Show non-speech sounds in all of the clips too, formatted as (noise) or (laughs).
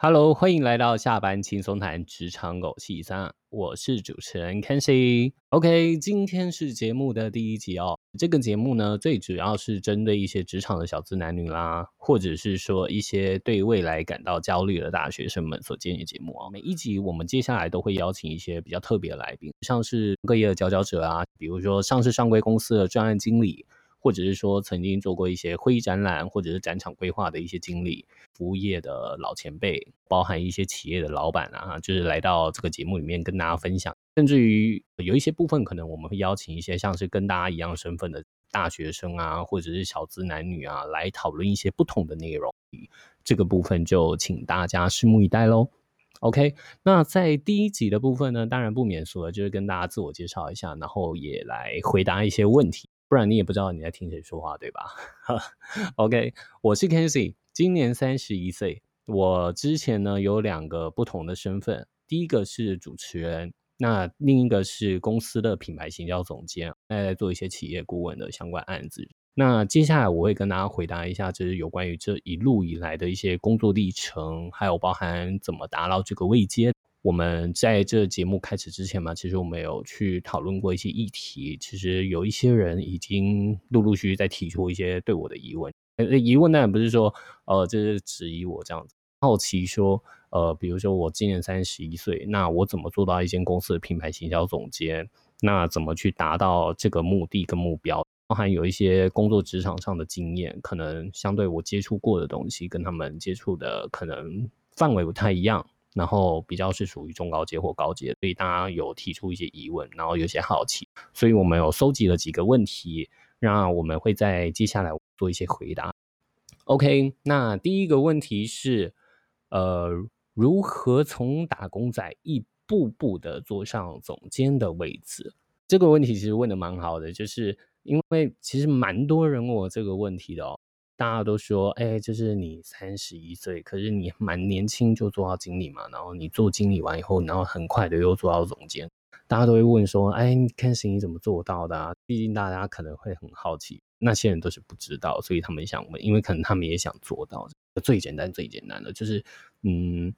Hello，欢迎来到下班轻松谈职场狗戏三，我是主持人 k e n s i。OK，今天是节目的第一集哦。这个节目呢，最主要是针对一些职场的小资男女啦，或者是说一些对未来感到焦虑的大学生们所建议的节目啊。每一集我们接下来都会邀请一些比较特别的来宾，像是各业的佼佼者啊，比如说上市上规公司的专案经理。或者是说曾经做过一些会议展览或者是展场规划的一些经历，服务业的老前辈，包含一些企业的老板啊，就是来到这个节目里面跟大家分享。甚至于有一些部分，可能我们会邀请一些像是跟大家一样身份的大学生啊，或者是小资男女啊，来讨论一些不同的内容。这个部分就请大家拭目以待喽。OK，那在第一集的部分呢，当然不免俗了，就是跟大家自我介绍一下，然后也来回答一些问题。不然你也不知道你在听谁说话，对吧？(laughs) OK，我是 Kenzie，今年三十一岁。我之前呢有两个不同的身份，第一个是主持人，那另一个是公司的品牌行销总监，在做一些企业顾问的相关案子。那接下来我会跟大家回答一下，就是有关于这一路以来的一些工作历程，还有包含怎么达到这个位阶。我们在这节目开始之前嘛，其实我们有去讨论过一些议题。其实有一些人已经陆陆续续在提出一些对我的疑问。呃，疑问当然不是说，呃，这是质疑我这样子，好奇说，呃，比如说我今年三十一岁，那我怎么做到一间公司的品牌行销总监？那怎么去达到这个目的跟目标？包含有一些工作职场上的经验，可能相对我接触过的东西，跟他们接触的可能范围不太一样。然后比较是属于中高阶或高阶，所以大家有提出一些疑问，然后有些好奇，所以我们有收集了几个问题，那我们会在接下来做一些回答。OK，那第一个问题是，呃，如何从打工仔一步步的坐上总监的位置？这个问题其实问的蛮好的，就是因为其实蛮多人问我这个问题的哦。大家都说，哎、就是你三十一岁，可是你蛮年轻就做到经理嘛，然后你做经理完以后，然后很快的又做到总监，大家都会问说，哎、欸，你看是你怎么做到的啊？毕竟大家可能会很好奇，那些人都是不知道，所以他们想问，因为可能他们也想做到。最简单、最简单的就是，嗯，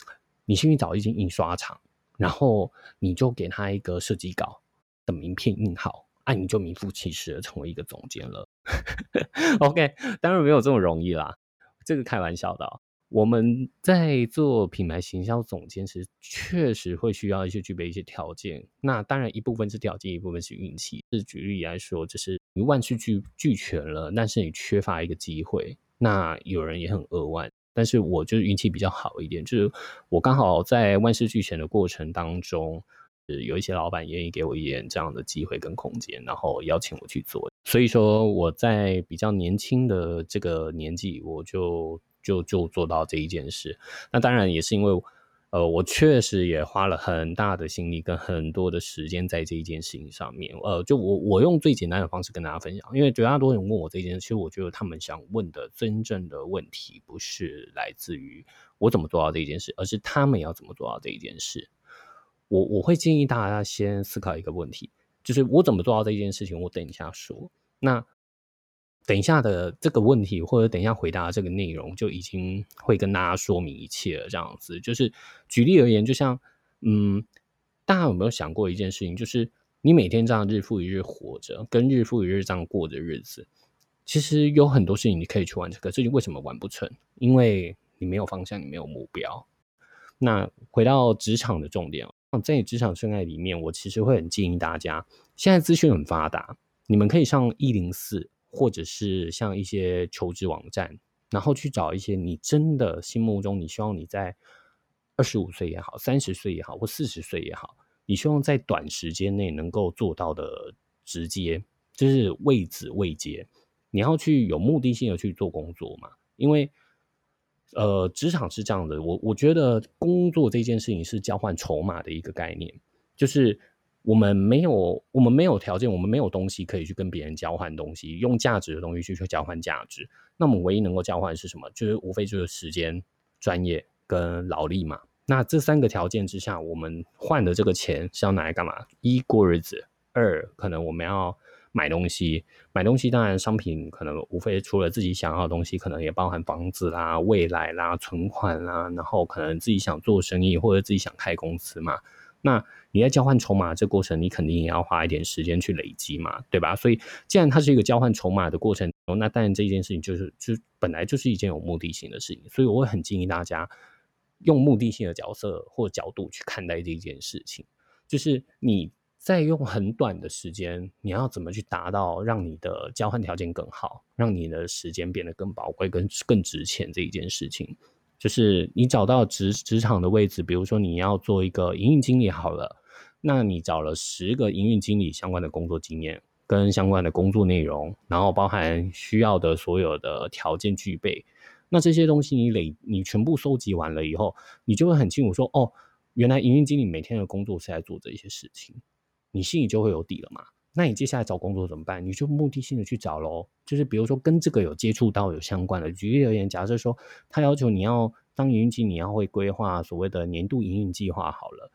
你先去找一间印刷厂，然后你就给他一个设计稿，的名片印好。那、啊、你就名副其实的成为一个总监了。(laughs) OK，当然没有这么容易啦，这个开玩笑的、我们在做品牌行销总监时，确实会需要一些具备一些条件。那当然一部分是条件，一部分是运气。是举例来说，就是你万事俱俱全了，但是你缺乏一个机会。那有人也很扼腕，但是我就是运气比较好一点，就是我刚好在万事俱全的过程当中。有一些老板愿意给我一点这样的机会跟空间，然后邀请我去做。所以说我在比较年轻的这个年纪，我就就就做到这一件事。那当然也是因为，呃，我确实也花了很大的心力跟很多的时间在这一件事情上面。呃，就我我用最简单的方式跟大家分享，因为绝大多数人问我这件事，其实我觉得他们想问的真正的问题不是来自于我怎么做到这一件事，而是他们要怎么做到这一件事。我我会建议大家先思考一个问题，就是我怎么做到这件事情，我等一下说。那等一下的这个问题，或者等一下回答这个内容，就已经会跟大家说明一切了。这样子，就是举例而言，就像嗯，大家有没有想过一件事情，就是你每天这样日复一日活着，跟日复一日这样过的日子，其实有很多事情你可以去完成，可是你为什么完不成？因为你没有方向，你没有目标。那回到职场的重点。在职场生涯里面，我其实会很建议大家，现在资讯很发达，你们可以上一零四，或者是像一些求职网站，然后去找一些你真的心目中你希望你在二十五岁也好，三十岁也好，或四十岁也好，你希望在短时间内能够做到的直接，就是位置位阶，你要去有目的性的去做工作嘛，因为。呃，职场是这样的，我我觉得工作这件事情是交换筹码的一个概念，就是我们没有我们没有条件，我们没有东西可以去跟别人交换东西，用价值的东西去去交换价值。那我们唯一能够交换是什么？就是无非就是时间、专业跟劳力嘛。那这三个条件之下，我们换的这个钱是要拿来干嘛？一过日子，二可能我们要买东西，买东西当然商品可能无非除了自己想要的东西，可能也包含房子啦、未来啦、存款啦，然后可能自己想做生意或者自己想开公司嘛。那你在交换筹码这过程，你肯定也要花一点时间去累积嘛，对吧？所以既然它是一个交换筹码的过程，那当然这件事情就是就本来就是一件有目的性的事情，所以我会很建议大家用目的性的角色或角度去看待这件事情，就是你在用很短的时间，你要怎么去达到让你的交换条件更好，让你的时间变得更宝贵、更更值钱这一件事情。就是你找到职职场的位置，比如说你要做一个营运经理好了，那你找了十个营运经理相关的工作经验跟相关的工作内容，然后包含需要的所有的条件具备，那这些东西你累你全部收集完了以后，你就会很清楚说，哦，原来营运经理每天的工作是在做这些事情，你心里就会有底了嘛。那你接下来找工作怎么办？你就目的性的去找喽。就是比如说跟这个有接触到有相关的，举例而言，假设说他要求你要当营运经理，你要会规划所谓的年度营运计划好了。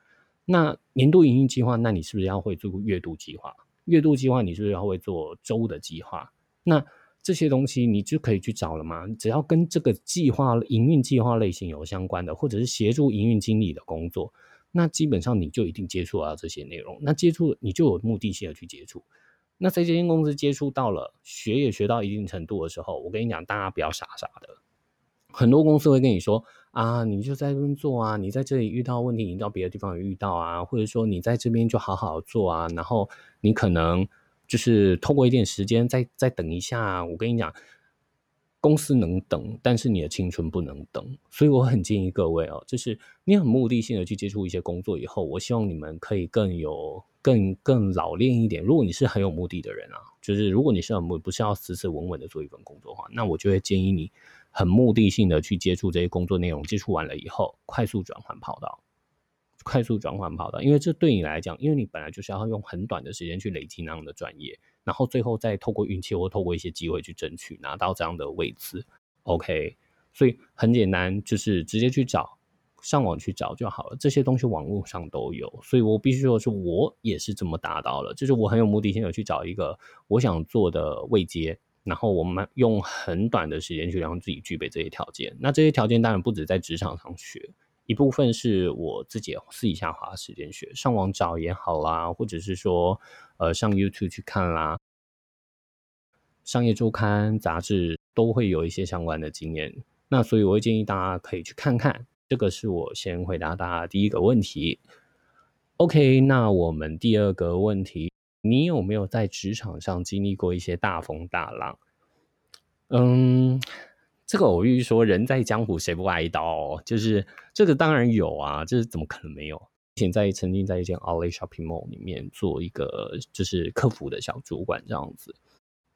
那年度营运计划，那你是不是要会做月度计划？月度计划你是不是要会做周的计划？那这些东西你就可以去找了嘛。只要跟这个计划营运计划类型有相关的，或者是协助营运经理的工作。那基本上你就一定接触到这些内容，那接触你就有目的性的去接触。那在这间公司接触到了，学也学到一定程度的时候，我跟你讲，大家不要傻傻的。很多公司会跟你说啊，你就在这边做啊，你在这里遇到问题，你到别的地方也遇到啊，或者说你在这边就好好做啊，然后你可能就是透过一点时间再再等一下。我跟你讲。公司能等，但是你的青春不能等，所以我很建议各位哦，就是你很目的性的去接触一些工作以后，我希望你们可以更有、更更老练一点。如果你是很有目的的人啊，就是如果你是很目，不是要死死稳稳的做一份工作的话，那我就会建议你很目的性的去接触这些工作内容，接触完了以后，快速转换跑道。快速转换跑道，因为这对你来讲，因为你本来就是要用很短的时间去累积那样的专业，然后最后再透过运气或透过一些机会去争取拿到这样的位置。OK，所以很简单，就是直接去找，上网去找就好了。这些东西网络上都有，所以我必须说是我也是这么达到了，就是我很有目的性的去找一个我想做的位阶，然后我们用很短的时间去让自己具备这些条件。那这些条件当然不止在职场上学。一部分是我自己私底下花时间学，上网找也好啦，或者是说，呃，上 YouTube 去看啦，商业周刊杂志都会有一些相关的经验。那所以我会建议大家可以去看看。这个是我先回答大家第一个问题。OK，那我们第二个问题，你有没有在职场上经历过一些大风大浪？嗯。这个偶遇说，人在江湖谁不挨刀？就是这个当然有啊，这是怎么可能没有？以前在曾经在一间 Outlet Shopping Mall 里面做一个就是客服的小主管这样子。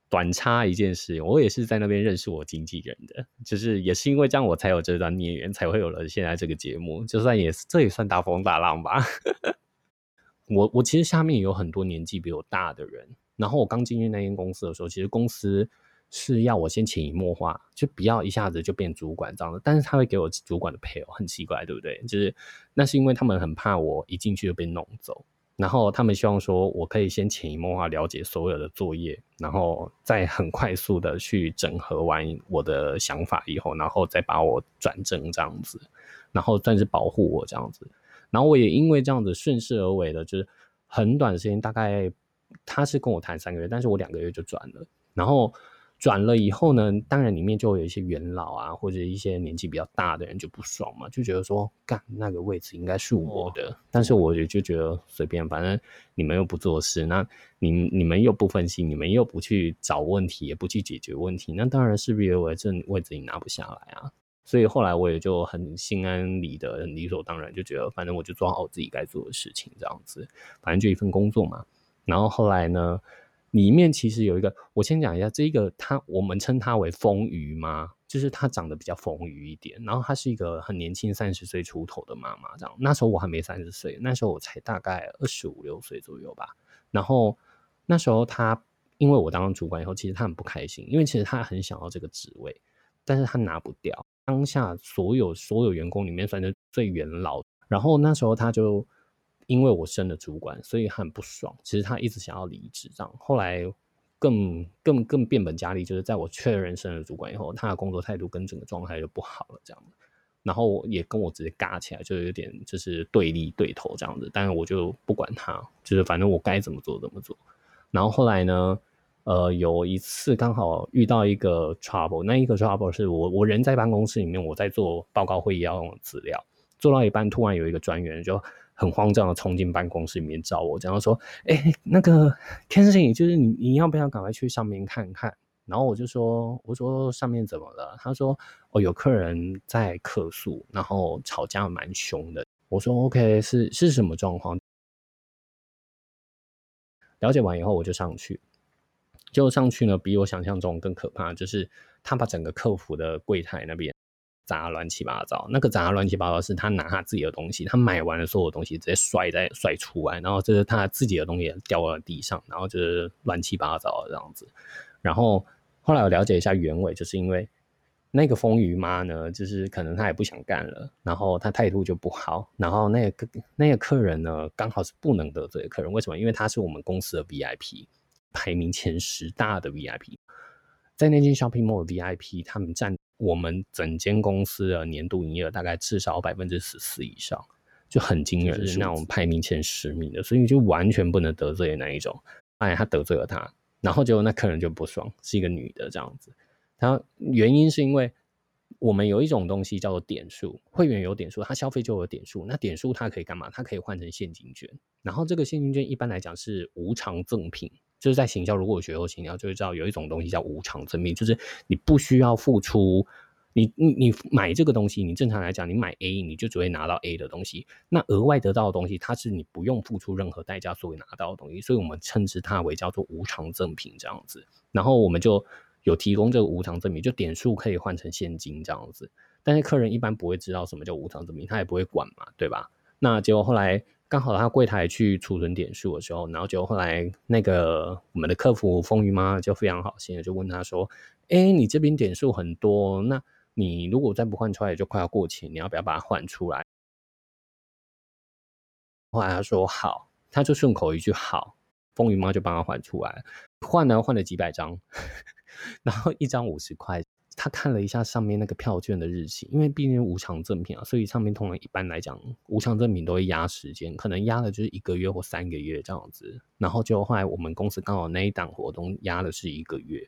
短差一件事，我也是在那边认识我经纪人的，就是也是因为这样我才有这段孽缘，才会有了现在这个节目。就算也这也算大风大浪吧。(laughs) 我我其实下面有很多年纪比我大的人，然后我刚进入那间公司的时候，其实公司。是要我先潜移默化，就不要一下子就变主管这样子。但是他会给我主管的配偶，很奇怪，对不对？就是那是因为他们很怕我一进去就被弄走，然后他们希望说我可以先潜移默化了解所有的作业，然后再很快速的去整合完我的想法以后，然后再把我转正这样子，然后算是保护我这样子。然后我也因为这样子顺势而为的，就是很短的时间，大概他是跟我谈三个月，但是我两个月就转了，然后。转了以后呢，当然里面就会有一些元老啊，或者一些年纪比较大的人就不爽嘛，就觉得说，干那个位置应该是我的，但是我也就觉得随便，反正你们又不做事，那你你们又不分析，你们又不去找问题，也不去解决问题，那当然是不认为这位置你拿不下来啊。所以后来我也就很心安理得，很理所当然，就觉得反正我就做好我自己该做的事情，这样子，反正就一份工作嘛。然后后来呢，里面其实有一个，我先讲一下这个，他我们称他为丰腴妈，就是他长得比较丰腴一点，然后他是一个很年轻，三十岁出头的妈妈，这样。那时候我还没三十岁，那时候我才大概二十五六岁左右吧。然后那时候他因为我当了主管以后，其实他很不开心，因为其实他很想要这个职位，但是他拿不掉。当下所有所有员工里面算是最元老，然后那时候他就。因为我升了主管，所以很不爽。其实他一直想要离职，这样。后来更更更变本加厉，就是在我确认升了主管以后，他的工作态度跟整个状态就不好了，这样。然后也跟我直接尬起来，就有点就是对立对头这样子。但是我就不管他，就是反正我该怎么做怎么做。然后后来呢，呃，有一次刚好遇到一个 trouble，那一个 trouble 是我我人在办公室里面，我在做报告会议要用的资料，做到一半，突然有一个专员就很慌张的冲进办公室里面找我，然后说：“哎，那个 Kenzie，就是你你要不要赶快去上面看看？”然后我就说：“我说上面怎么了？”他说：“哦，有客人在客诉，然后吵架蛮凶的。”我说：“OK，是是什么状况？”了解完以后，我就上去。就上去呢，比我想象中更可怕，就是他把整个客服的柜台那边砸乱七八糟。那个砸乱七八糟是他拿他自己的东西，他买完了所有东西直接摔在摔出来，然后就是他自己的东西也掉到了地上，然后就是乱七八糟这样子，然后。后来我了解一下原委，就是因为那个风鱼妈呢，就是可能她也不想干了，然后她态度就不好，然后那个那个客人呢，刚好是不能得罪的客人，为什么？因为他是我们公司的 VIP，排名前十大的 VIP，在那间 shopping mall 的 VIP，他们占我们整间公司的年度营业额大概至少百分之十四以上，就很惊人，是那种排名前十名的，所以就完全不能得罪的那一种。哎，他得罪了他。然后结果那客人就不爽，是一个女的这样子。他原因是因为我们有一种东西叫做点数，会员有点数，他消费就有点数。那点数它可以干嘛？它可以换成现金券。然后这个现金券一般来讲是无偿赠品，就是在行销，如果学过行销就会知道有一种东西叫无偿赠品，就是你不需要付出。你你你买这个东西，你正常来讲，你买 A 你就只会拿到 A 的东西，那额外得到的东西，它是你不用付出任何代价所以拿到的东西，所以我们称之它为叫做无偿赠品这样子。然后我们就有提供这个无偿赠品，就点数可以换成现金这样子。但是客人一般不会知道什么叫无偿赠品，他也不会管嘛，对吧？那结果后来刚好他柜台去储存点数的时候，然后结果后来那个我们的客服风鱼妈就非常好心的就问他说：“哎，你这边点数很多，那？”你如果再不换出来，就快要过期，你要不要把它换出来？后来他说好，他就顺口一句好，风鱼妈就帮他换出来，换呢换了几百张，(laughs) 然后一张五十块。他看了一下上面那个票券的日期，因为毕竟无偿赠品啊，所以上面通常一般来讲无偿赠品都会压时间，可能压的就是一个月或三个月这样子。然后就后来我们公司刚好那一档活动压的是一个月。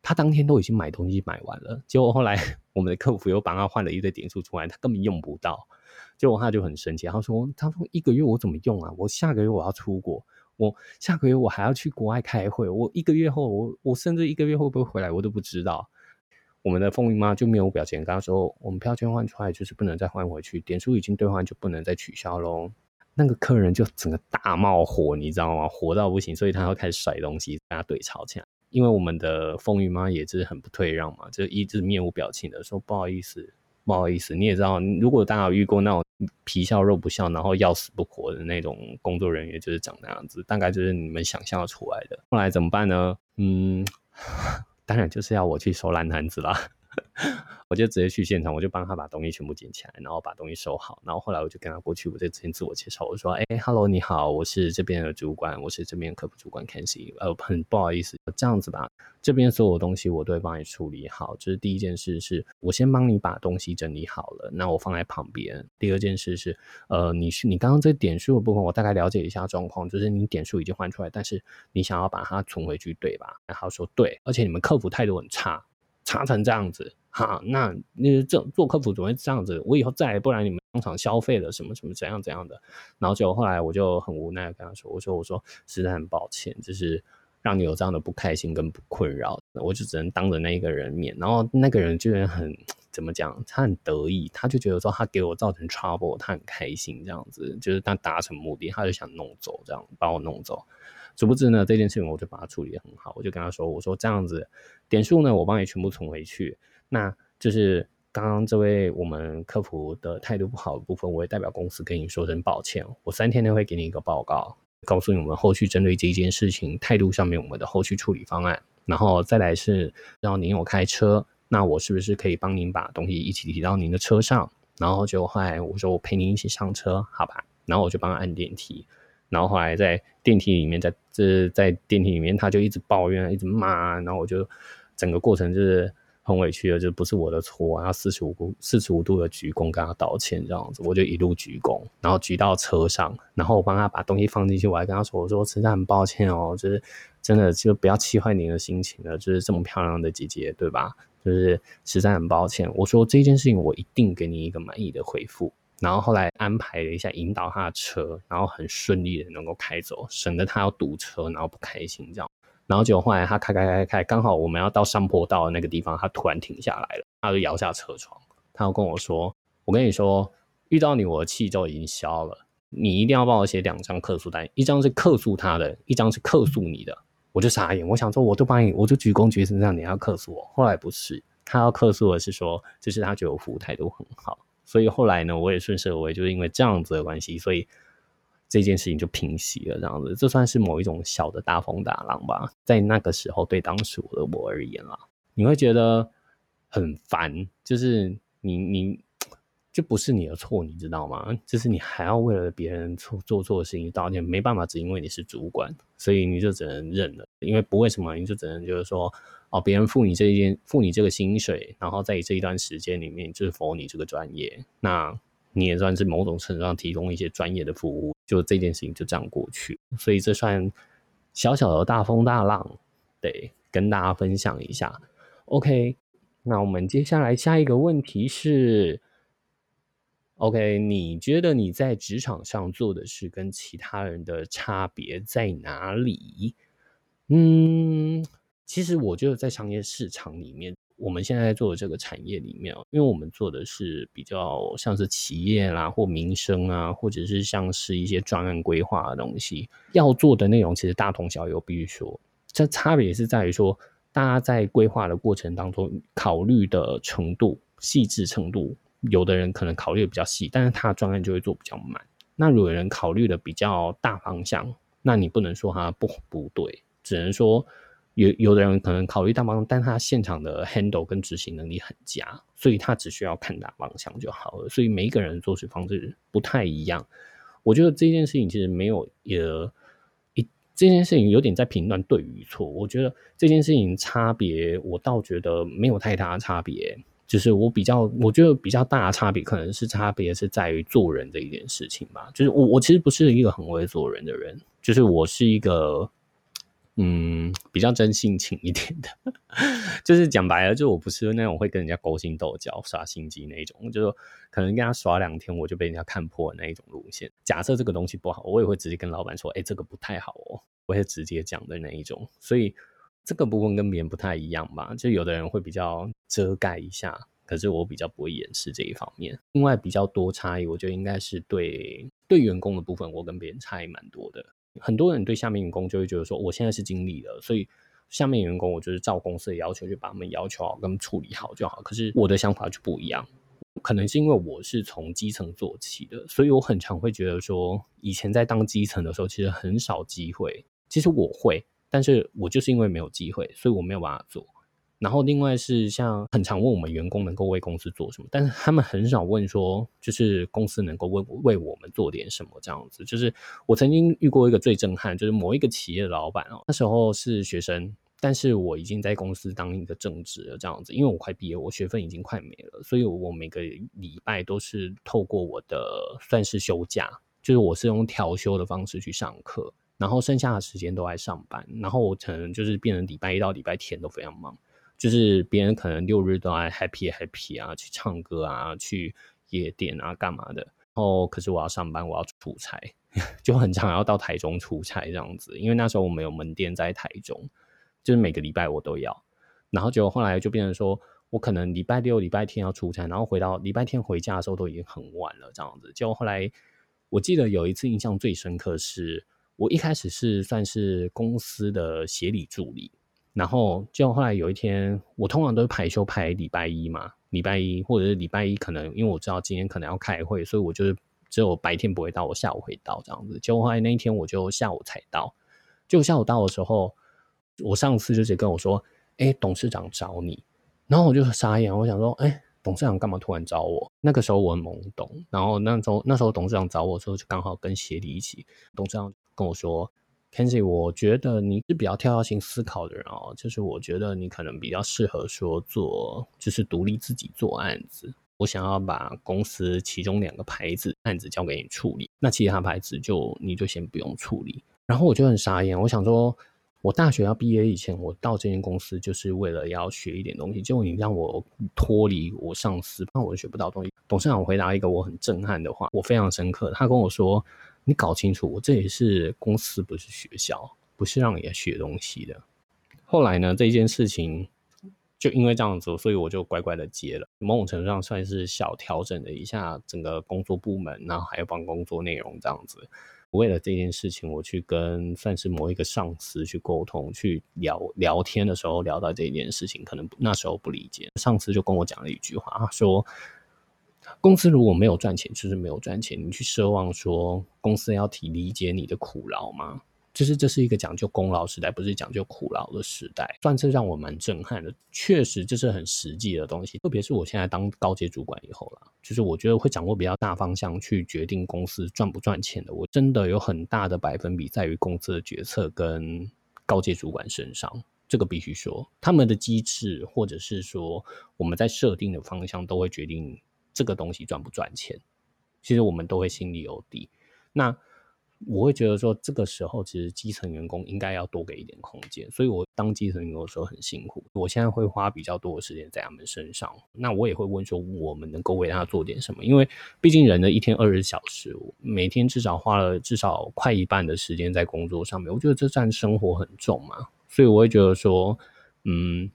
他当天都已经买东西买完了，结果后来 (laughs) 我们的客服又帮他换了一堆点数出来，他根本用不到。结果他就很生气，他说：“他说一个月我怎么用啊？我下个月我要出国，我下个月我还要去国外开会，我一个月后我我甚至一个月会不会回来我都不知道。”我们的风云妈就面无表情，跟他说：“我们票券换出来就是不能再换回去，点数已经兑换就不能再取消喽。”那个客人就整个大冒火，你知道吗？火到不行，所以他要开始甩东西，跟他对吵起来。因为我们的风鱼妈也是很不退让嘛，就一直面无表情的说不好意思，不好意思。你也知道，如果大家有遇过那种皮笑肉不笑，然后要死不活的那种工作人员，就是长那样子，大概就是你们想象出来的。后来怎么办呢？嗯，当然就是要我去收烂摊子了。(laughs) 我就直接去现场，我就帮他把东西全部捡起来，然后把东西收好。然后后来我就跟他过去，我就先自我介绍，我说：“哎，Hello，你好，我是这边的主管，我是这边客服主管 Kenzi。呃，很不好意思，这样子吧，这边所有东西我都会帮你处理好。这是第一件事是，是我先帮你把东西整理好了，那我放在旁边。第二件事是，呃，你是你刚刚这点数的部分，我大概了解一下状况，就是你点数已经换出来，但是你想要把它存回去，对吧？然后说对，而且你们客服态度很差，差成这样子。”哈，那那这做客服总会这样子，我以后再也不然你们当场消费了什么什么怎样怎样的，然后就后来我就很无奈的跟他说，我说我说实在很抱歉，就是让你有这样的不开心跟不困扰，我就只能当着那一个人面，然后那个人居然很怎么讲，他很得意，他就觉得说他给我造成 trouble，他很开心这样子，就是他达成目的，他就想弄走这样把我弄走。殊不知呢，这件事情我就把它处理得很好，我就跟他说，我说这样子点数呢，我帮你全部存回去。那就是刚刚这位我们客服的态度不好的部分，我也代表公司跟你说声抱歉。我三天内会给你一个报告，告诉你我们后续针对这件事情态度上面我们的后续处理方案。然后再来是让您有开车，那我是不是可以帮您把东西一起提到您的车上？然后就后来我说我陪您一起上车，好吧？然后我就帮他按电梯。然后后来在电梯里面，在这在电梯里面，他就一直抱怨，一直骂，然后我就整个过程就是很委屈的，就不是我的错，然后四十五度四十五度的鞠躬跟他道歉这样子，我就一路鞠躬，然后举到车上，然后我帮他把东西放进去，我还跟他说，我说实在很抱歉哦，就是真的就不要气坏您的心情了，就是这么漂亮的姐姐，对吧？就是实在很抱歉，我说这件事情我一定给你一个满意的回复。然后后来安排了一下，引导他的车，然后很顺利的能够开走，省得他要堵车，然后不开心这样。然后结果后来他开开开开，刚好我们要到上坡道的那个地方，他突然停下来了，他就摇下车窗，他就跟我说：“我跟你说，遇到你我的气就已经消了，你一定要帮我写两张客诉单，一张是客诉他的，一张是客诉你的。”我就傻眼，我想说，我都帮你，我就鞠躬鞠成这样，你要客诉我？后来不是，他要客诉的是说，就是他觉得我服务态度很好。所以后来呢，我也顺势而为，就是因为这样子的关系，所以这件事情就平息了。这样子，这算是某一种小的大风大浪吧。在那个时候，对当时的我而言啊，你会觉得很烦，就是你你就不是你的错，你知道吗？就是你还要为了别人做做错的事情道歉，没办法，只因为你是主管，所以你就只能认了。因为不为什么，你就只能就是说。哦，别人付你这一件，付你这个薪水，然后在这一段时间里面，就是服务你这个专业，那你也算是某种程度上提供一些专业的服务，就这件事情就这样过去，所以这算小小的大风大浪，对，跟大家分享一下。OK，那我们接下来下一个问题是，OK，你觉得你在职场上做的事跟其他人的差别在哪里？嗯。其实我觉得在商业市场里面，我们现在做的这个产业里面，因为我们做的是比较像是企业啦或民生啊，或者是像是一些专案规划的东西，要做的内容其实大同小异。必须说，这差别是在于说，大家在规划的过程当中，考虑的程度、细致程度，有的人可能考虑的比较细，但是他的专案就会做比较慢。那如果有人考虑的比较大方向，那你不能说他不不对，只能说。有有的人可能考虑大方向，但他现场的 handle 跟执行能力很佳，所以他只需要看大方向就好了。所以每一个人的做事方式不太一样。我觉得这件事情其实没有也一这件事情有点在评断对与错。我觉得这件事情差别，我倒觉得没有太大差别。就是我比较，我觉得比较大的差别可能是差别是在于做人的一件事情吧。就是我我其实不是一个很会做人的人，就是我是一个。嗯，比较真性情一点的，(laughs) 就是讲白了，就我不是那种会跟人家勾心斗角、耍心机那一种，就是可能跟他耍两天，我就被人家看破那一种路线。假设这个东西不好，我也会直接跟老板说：“哎、欸，这个不太好哦。”我会直接讲的那一种。所以这个部分跟别人不太一样吧？就有的人会比较遮盖一下，可是我比较不会掩饰这一方面。另外比较多差异，我觉得应该是对对员工的部分，我跟别人差异蛮多的。很多人对下面员工就会觉得说，我现在是经理了，所以下面员工我就是照公司的要求，就把他们要求好跟处理好就好。可是我的想法就不一样，可能是因为我是从基层做起的，所以我很常会觉得说，以前在当基层的时候，其实很少机会。其实我会，但是我就是因为没有机会，所以我没有办法做。然后另外是像很常问我们员工能够为公司做什么，但是他们很少问说，就是公司能够为为我们做点什么这样子。就是我曾经遇过一个最震撼，就是某一个企业的老板哦，那时候是学生，但是我已经在公司当一个正职了这样子，因为我快毕业，我学分已经快没了，所以我每个礼拜都是透过我的算是休假，就是我是用调休的方式去上课，然后剩下的时间都在上班，然后我可能就是变成礼拜一到礼拜天都非常忙。就是别人可能六日都爱 happy happy 啊，去唱歌啊，去夜店啊，干嘛的？然后可是我要上班，我要出差，(laughs) 就很常要到台中出差这样子。因为那时候我们有门店在台中，就是每个礼拜我都要。然后就后来就变成说我可能礼拜六、礼拜天要出差，然后回到礼拜天回家的时候都已经很晚了这样子。就后来我记得有一次印象最深刻是，我一开始是算是公司的协理助理。然后就后来有一天，我通常都是排休排礼拜一嘛，礼拜一或者是礼拜一，可能因为我知道今天可能要开会，所以我就是只有白天不会到，我下午会到这样子。结果后来那一天我就下午才到，就下午到的时候，我上司就直接跟我说：“哎，董事长找你。”然后我就傻眼，我想说：“哎，董事长干嘛突然找我？那个时候我很懵懂，然后那时候那时候董事长找我的时候，就刚好跟协理一起。董事长跟我说：“Kenzi，我觉得你是比较跳跃性思考的人哦，就是我觉得你可能比较适合说做，就是独立自己做案子。我想要把公司其中两个牌子案子交给你处理，那其他牌子就你就先不用处理。”然后我就很傻眼，我想说。我大学要毕业以前，我到这间公司就是为了要学一点东西。结果你让我脱离我上司，那我学不到东西。董事长回答一个我很震撼的话，我非常深刻。他跟我说：“你搞清楚，我这里是公司，不是学校，不是让你来学东西的。”后来呢，这件事情就因为这样子，所以我就乖乖的接了。某种程度上算是小调整了一下整个工作部门，然后还有帮工作内容这样子。为了这件事情，我去跟算是某一个上司去沟通，去聊聊天的时候聊到这件事情，可能那时候不理解，上司就跟我讲了一句话，他说：“公司如果没有赚钱，就是没有赚钱，你去奢望说公司要体理解你的苦劳吗？”就是这是一个讲究功劳时代，不是讲究苦劳的时代，算是让我蛮震撼的。确实，这是很实际的东西。特别是我现在当高阶主管以后啦，就是我觉得会掌握比较大方向去决定公司赚不赚钱的。我真的有很大的百分比在于公司的决策跟高阶主管身上，这个必须说，他们的机制或者是说我们在设定的方向都会决定这个东西赚不赚钱。其实我们都会心里有底。那。我会觉得说，这个时候其实基层员工应该要多给一点空间，所以我当基层员工的时候很辛苦。我现在会花比较多的时间在他们身上，那我也会问说，我们能够为他做点什么？因为毕竟人的一天二十小时，每天至少花了至少快一半的时间在工作上面，我觉得这占生活很重嘛，所以我会觉得说，嗯。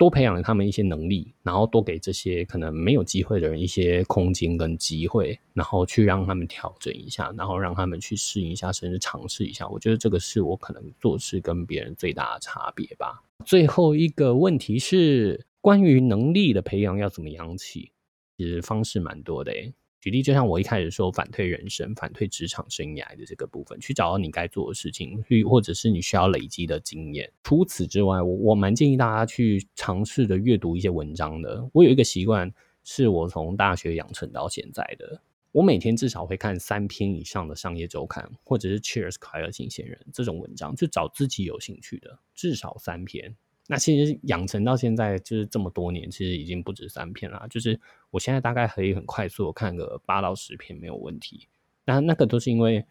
多培养他们一些能力，然后多给这些可能没有机会的人一些空间跟机会，然后去让他们调整一下，然后让他们去适应一下，甚至尝试一下。我觉得这个是我可能做事跟别人最大的差别吧。最后一个问题是关于能力的培养要怎么养起？其实方式蛮多的诶。举例，就像我一开始说反推人生、反推职场生涯的这个部分，去找到你该做的事情，或者是你需要累积的经验。除此之外，我我蛮建议大家去尝试的阅读一些文章的。我有一个习惯，是我从大学养成到现在的。我每天至少会看三篇以上的商业周刊，或者是 Cheers 快乐新鲜人这种文章，就找自己有兴趣的，至少三篇。那其实养成到现在就是这么多年，其实已经不止三篇了。就是我现在大概可以很快速看个八到十篇没有问题。那那个都是因为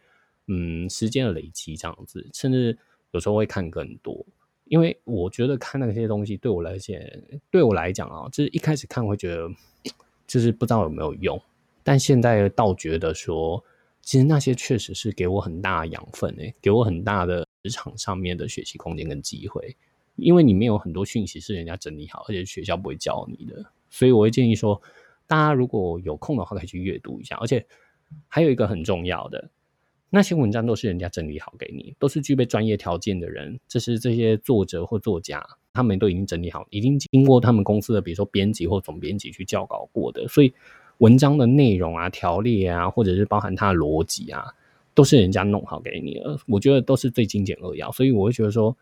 嗯时间的累积这样子，甚至有时候会看更多。因为我觉得看那些东西对我来讲，对我来讲啊，就是一开始看会觉得就是不知道有没有用，但现在倒觉得说，其实那些确实是给我很大的养分诶，给我很大的职场上面的学习空间跟机会。因为里面有很多讯息是人家整理好，而且学校不会教你的，所以我会建议说，大家如果有空的话，可以去阅读一下。而且还有一个很重要的，那些文章都是人家整理好给你，都是具备专业条件的人，这是这些作者或作家，他们都已经整理好，已经经过他们公司的比如说编辑或总编辑去校稿过的，所以文章的内容啊、条例啊，或者是包含它的逻辑啊，都是人家弄好给你的。我觉得都是最精简扼要，所以我会觉得说。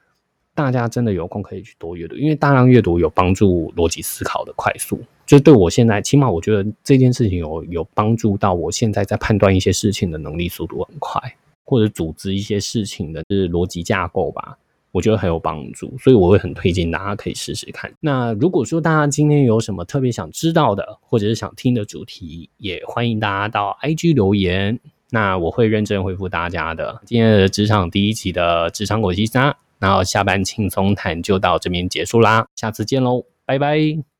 大家真的有空可以去多阅读，因为大量阅读有帮助逻辑思考的快速。就对我现在，起码我觉得这件事情有有帮助到我现在在判断一些事情的能力速度很快，或者组织一些事情的是逻辑架构吧，我觉得很有帮助。所以我会很推荐大家可以试试看。那如果说大家今天有什么特别想知道的，或者是想听的主题，也欢迎大家到 IG 留言，那我会认真回复大家的。今天的职场第一集的职场狗西沙。然后下班轻松谈就到这边结束啦，下次见喽，拜拜。